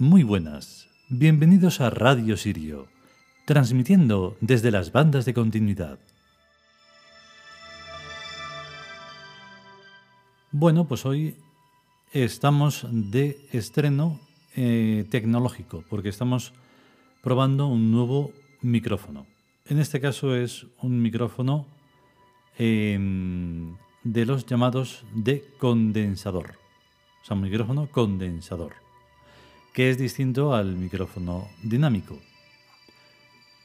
Muy buenas, bienvenidos a Radio Sirio, transmitiendo desde las bandas de continuidad. Bueno, pues hoy estamos de estreno eh, tecnológico, porque estamos probando un nuevo micrófono. En este caso es un micrófono em, de los llamados de condensador. O sea, un micrófono condensador, que es distinto al micrófono dinámico.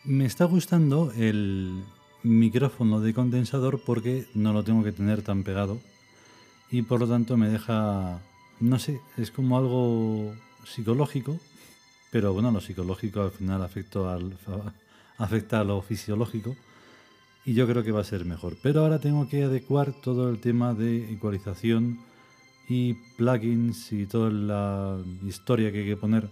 Me está gustando el micrófono de condensador porque no lo tengo que tener tan pegado y por lo tanto me deja, no sé, es como algo psicológico, pero bueno, lo psicológico al final afecta, al, afecta a lo fisiológico y yo creo que va a ser mejor. Pero ahora tengo que adecuar todo el tema de ecualización y plugins y toda la historia que hay que poner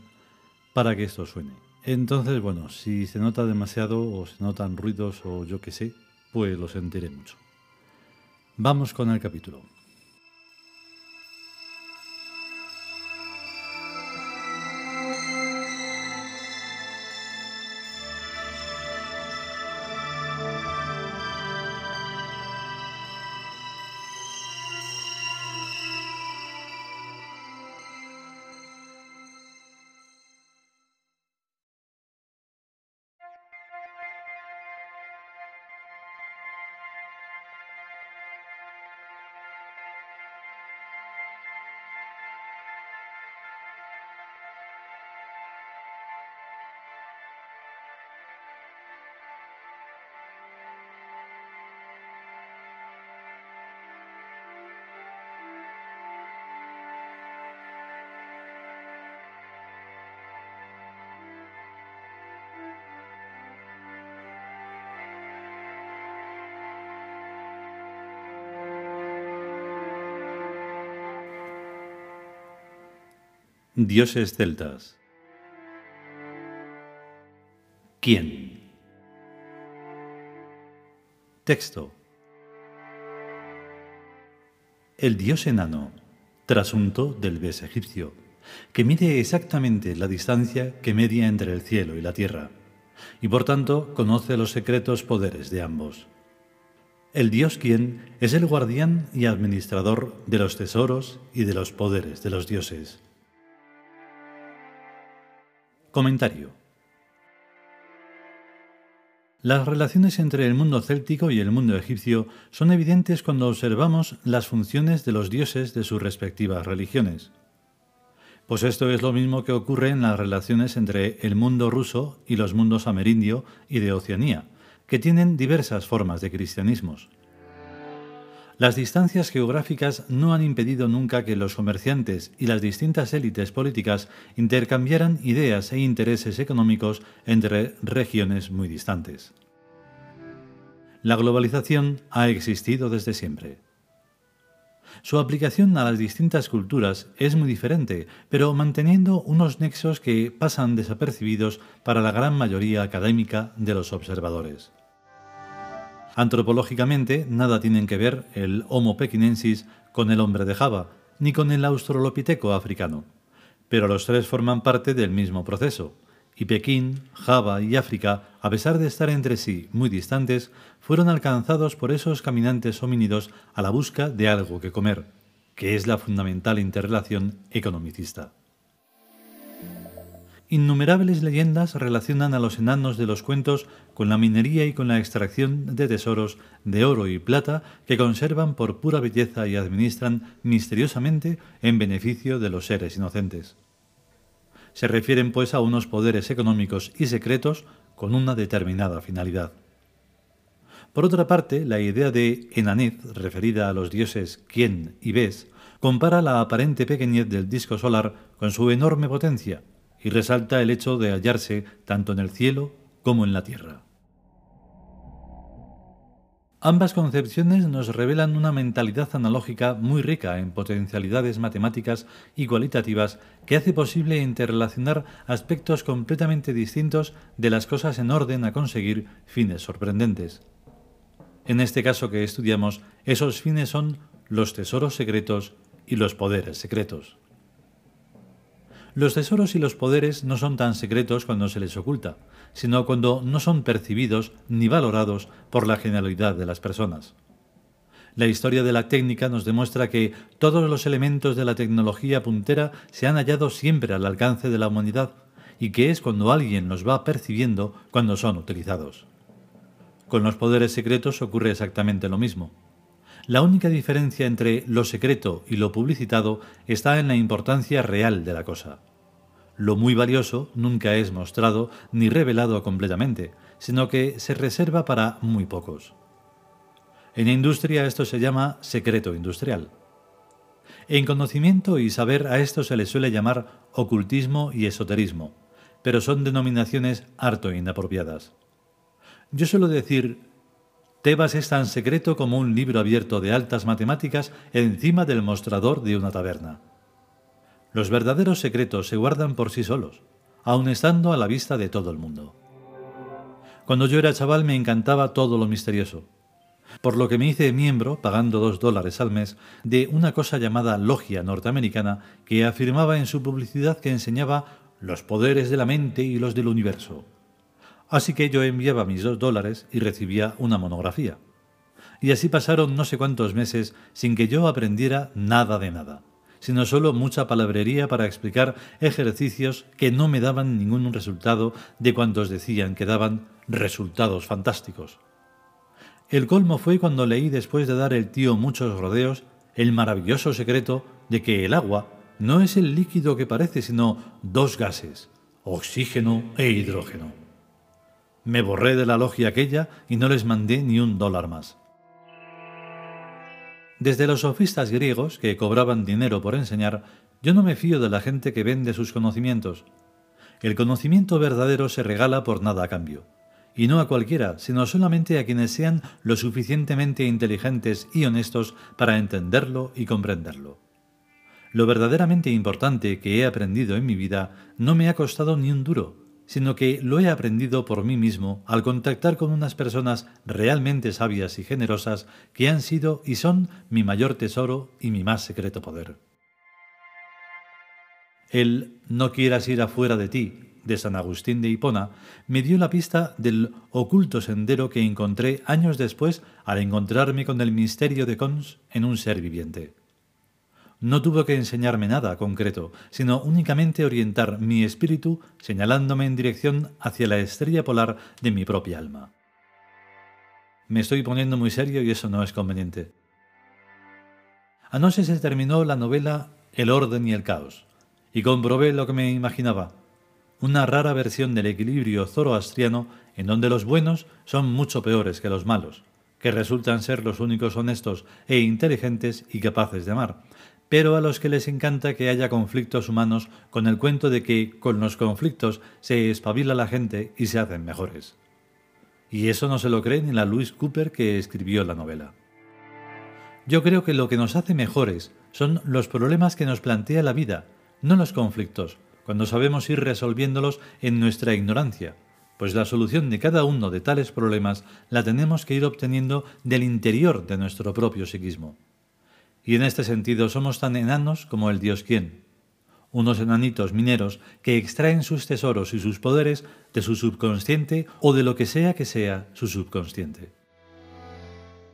para que esto suene. Entonces, bueno, si se nota demasiado o se notan ruidos o yo qué sé, pues lo sentiré mucho. Vamos con el capítulo. Dioses celtas. ¿Quién? Texto. El dios enano, trasunto del bes egipcio, que mide exactamente la distancia que media entre el cielo y la tierra, y por tanto conoce los secretos poderes de ambos. El dios quien es el guardián y administrador de los tesoros y de los poderes de los dioses Comentario. Las relaciones entre el mundo céltico y el mundo egipcio son evidentes cuando observamos las funciones de los dioses de sus respectivas religiones. Pues esto es lo mismo que ocurre en las relaciones entre el mundo ruso y los mundos amerindio y de Oceanía, que tienen diversas formas de cristianismos. Las distancias geográficas no han impedido nunca que los comerciantes y las distintas élites políticas intercambiaran ideas e intereses económicos entre regiones muy distantes. La globalización ha existido desde siempre. Su aplicación a las distintas culturas es muy diferente, pero manteniendo unos nexos que pasan desapercibidos para la gran mayoría académica de los observadores. Antropológicamente, nada tienen que ver el Homo pekinensis con el hombre de Java, ni con el australopiteco africano. Pero los tres forman parte del mismo proceso, y Pekín, Java y África, a pesar de estar entre sí muy distantes, fueron alcanzados por esos caminantes homínidos a la busca de algo que comer, que es la fundamental interrelación economicista. Innumerables leyendas relacionan a los enanos de los cuentos con la minería y con la extracción de tesoros de oro y plata que conservan por pura belleza y administran misteriosamente en beneficio de los seres inocentes. Se refieren pues a unos poderes económicos y secretos con una determinada finalidad. Por otra parte, la idea de enanez, referida a los dioses Quien y Bes, compara la aparente pequeñez del disco solar con su enorme potencia, y resalta el hecho de hallarse tanto en el cielo como en la tierra. Ambas concepciones nos revelan una mentalidad analógica muy rica en potencialidades matemáticas y cualitativas que hace posible interrelacionar aspectos completamente distintos de las cosas en orden a conseguir fines sorprendentes. En este caso que estudiamos, esos fines son los tesoros secretos y los poderes secretos. Los tesoros y los poderes no son tan secretos cuando se les oculta, sino cuando no son percibidos ni valorados por la generalidad de las personas. La historia de la técnica nos demuestra que todos los elementos de la tecnología puntera se han hallado siempre al alcance de la humanidad y que es cuando alguien los va percibiendo cuando son utilizados. Con los poderes secretos ocurre exactamente lo mismo. La única diferencia entre lo secreto y lo publicitado está en la importancia real de la cosa. Lo muy valioso nunca es mostrado ni revelado completamente, sino que se reserva para muy pocos. En industria esto se llama secreto industrial. En conocimiento y saber a esto se le suele llamar ocultismo y esoterismo, pero son denominaciones harto inapropiadas. Yo suelo decir Tebas es tan secreto como un libro abierto de altas matemáticas encima del mostrador de una taberna. Los verdaderos secretos se guardan por sí solos, aun estando a la vista de todo el mundo. Cuando yo era chaval me encantaba todo lo misterioso, por lo que me hice miembro, pagando dos dólares al mes, de una cosa llamada Logia norteamericana que afirmaba en su publicidad que enseñaba los poderes de la mente y los del universo. Así que yo enviaba mis dos dólares y recibía una monografía. Y así pasaron no sé cuántos meses sin que yo aprendiera nada de nada, sino solo mucha palabrería para explicar ejercicios que no me daban ningún resultado de cuantos decían que daban resultados fantásticos. El colmo fue cuando leí después de dar el tío muchos rodeos el maravilloso secreto de que el agua no es el líquido que parece, sino dos gases, oxígeno e hidrógeno. Me borré de la logia aquella y no les mandé ni un dólar más. Desde los sofistas griegos, que cobraban dinero por enseñar, yo no me fío de la gente que vende sus conocimientos. El conocimiento verdadero se regala por nada a cambio. Y no a cualquiera, sino solamente a quienes sean lo suficientemente inteligentes y honestos para entenderlo y comprenderlo. Lo verdaderamente importante que he aprendido en mi vida no me ha costado ni un duro, sino que lo he aprendido por mí mismo al contactar con unas personas realmente sabias y generosas que han sido y son mi mayor tesoro y mi más secreto poder. El No quieras ir afuera de ti, de San Agustín de Hipona, me dio la pista del oculto sendero que encontré años después al encontrarme con el misterio de Cons en un ser viviente. No tuvo que enseñarme nada concreto, sino únicamente orientar mi espíritu señalándome en dirección hacia la estrella polar de mi propia alma. Me estoy poniendo muy serio y eso no es conveniente. Anoche se terminó la novela El orden y el caos, y comprobé lo que me imaginaba, una rara versión del equilibrio zoroastriano en donde los buenos son mucho peores que los malos, que resultan ser los únicos honestos e inteligentes y capaces de amar, pero a los que les encanta que haya conflictos humanos con el cuento de que con los conflictos se espabila la gente y se hacen mejores. Y eso no se lo cree ni la Louise Cooper que escribió la novela. Yo creo que lo que nos hace mejores son los problemas que nos plantea la vida, no los conflictos, cuando sabemos ir resolviéndolos en nuestra ignorancia, pues la solución de cada uno de tales problemas la tenemos que ir obteniendo del interior de nuestro propio psiquismo. Y en este sentido somos tan enanos como el dios quién. Unos enanitos mineros que extraen sus tesoros y sus poderes de su subconsciente o de lo que sea que sea su subconsciente.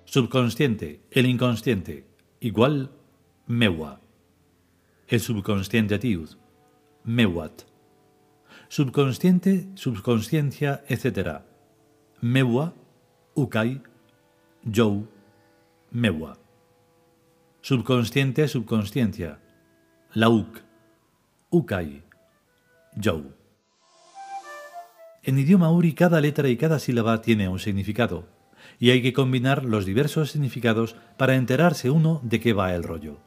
Subconsciente, el inconsciente, igual mewa. El subconsciente tiud, mewat. Subconsciente, subconsciencia, etc. Mewa, ukai, jou, mewa. Subconsciente, subconsciencia. Lauk. Ukai. Jou. En idioma uri cada letra y cada sílaba tiene un significado, y hay que combinar los diversos significados para enterarse uno de qué va el rollo.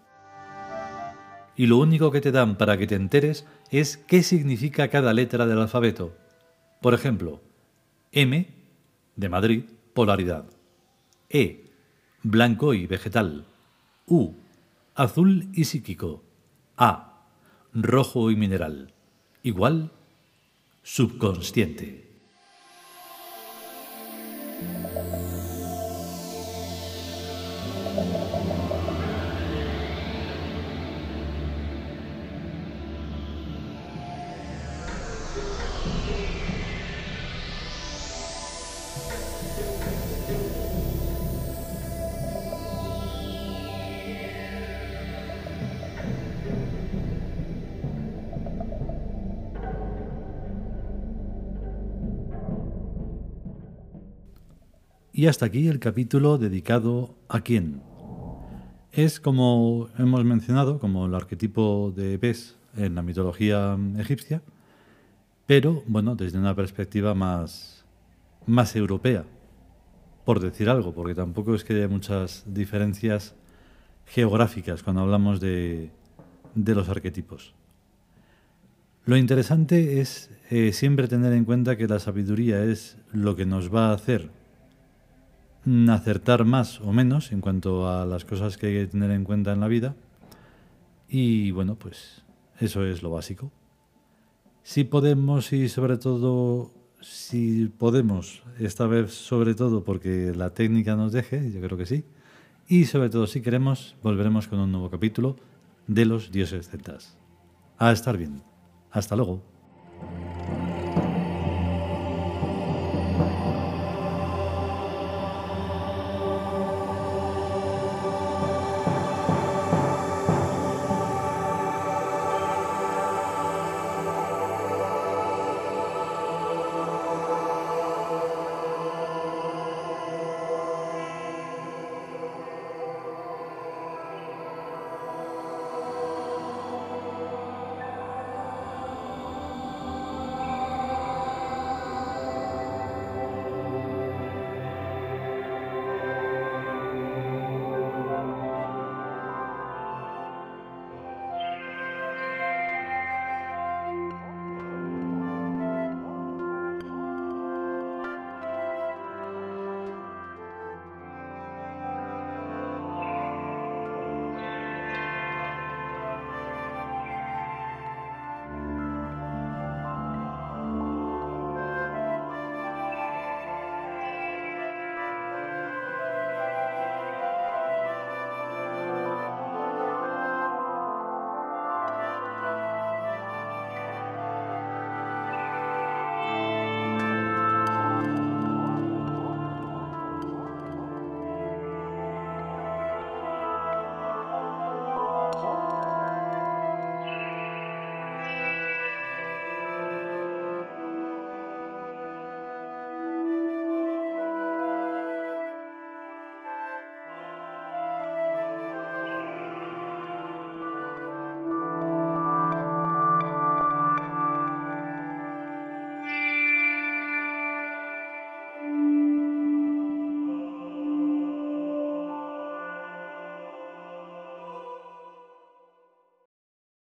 Y lo único que te dan para que te enteres es qué significa cada letra del alfabeto. Por ejemplo, M, de Madrid, polaridad. E, blanco y vegetal. U. Azul y psíquico. A. Rojo y mineral. Igual. Subconsciente. Y hasta aquí el capítulo dedicado a quién. Es como hemos mencionado, como el arquetipo de Bes en la mitología egipcia, pero bueno, desde una perspectiva más, más europea, por decir algo, porque tampoco es que haya muchas diferencias geográficas cuando hablamos de, de los arquetipos. Lo interesante es eh, siempre tener en cuenta que la sabiduría es lo que nos va a hacer acertar más o menos en cuanto a las cosas que hay que tener en cuenta en la vida. Y bueno, pues eso es lo básico. Si podemos y sobre todo, si podemos, esta vez sobre todo porque la técnica nos deje, yo creo que sí. Y sobre todo si queremos, volveremos con un nuevo capítulo de los dioses celtas. A estar bien. Hasta luego.